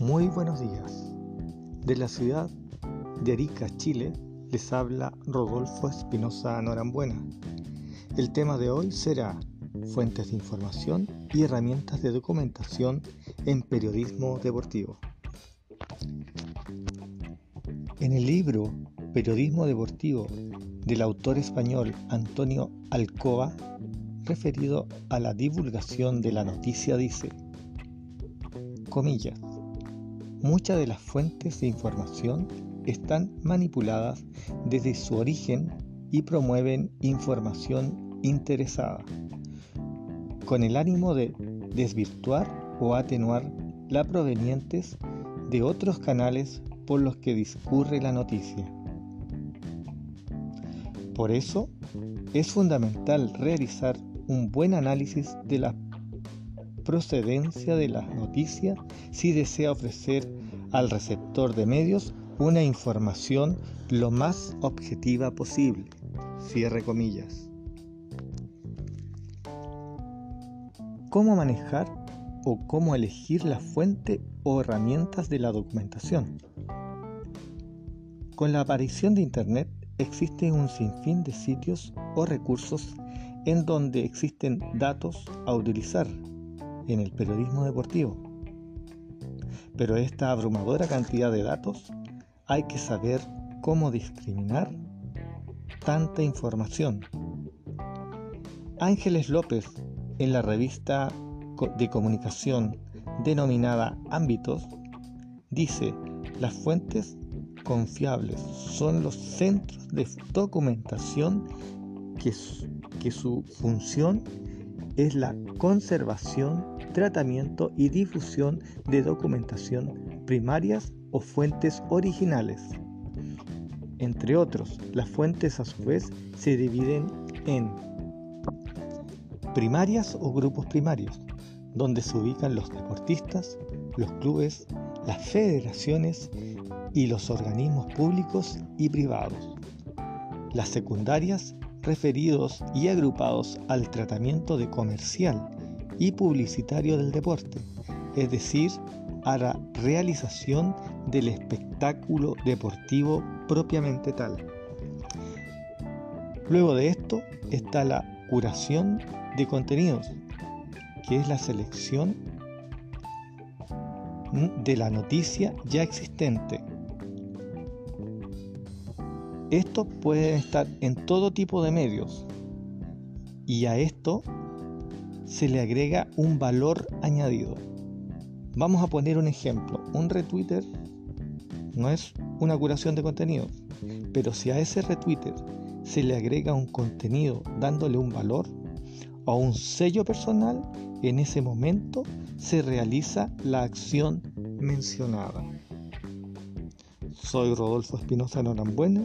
Muy buenos días. De la ciudad de Arica, Chile, les habla Rodolfo Espinosa Norambuena. El tema de hoy será fuentes de información y herramientas de documentación en periodismo deportivo. En el libro Periodismo Deportivo del autor español Antonio Alcoba, referido a la divulgación de la noticia, dice, comillas, muchas de las fuentes de información están manipuladas desde su origen y promueven información interesada, con el ánimo de desvirtuar o atenuar las provenientes de otros canales por los que discurre la noticia. Por eso, es fundamental realizar un buen análisis de la procedencia de la noticia si desea ofrecer al receptor de medios una información lo más objetiva posible. Cierre comillas. ¿Cómo manejar o cómo elegir la fuente o herramientas de la documentación? Con la aparición de Internet existe un sinfín de sitios o recursos en donde existen datos a utilizar en el periodismo deportivo. Pero esta abrumadora cantidad de datos hay que saber cómo discriminar tanta información. Ángeles López, en la revista de comunicación denominada Ámbitos, dice, las fuentes confiables son los centros de documentación que, que su función es la conservación, tratamiento y difusión de documentación primarias o fuentes originales. Entre otros, las fuentes a su vez se dividen en primarias o grupos primarios, donde se ubican los deportistas, los clubes, las federaciones y los organismos públicos y privados. Las secundarias referidos y agrupados al tratamiento de comercial y publicitario del deporte, es decir, a la realización del espectáculo deportivo propiamente tal. Luego de esto está la curación de contenidos, que es la selección de la noticia ya existente esto puede estar en todo tipo de medios y a esto se le agrega un valor añadido. Vamos a poner un ejemplo. Un retweeter no es una curación de contenido, pero si a ese retweeter se le agrega un contenido dándole un valor o un sello personal, en ese momento se realiza la acción mencionada. Soy Rodolfo Espinosa Norambuena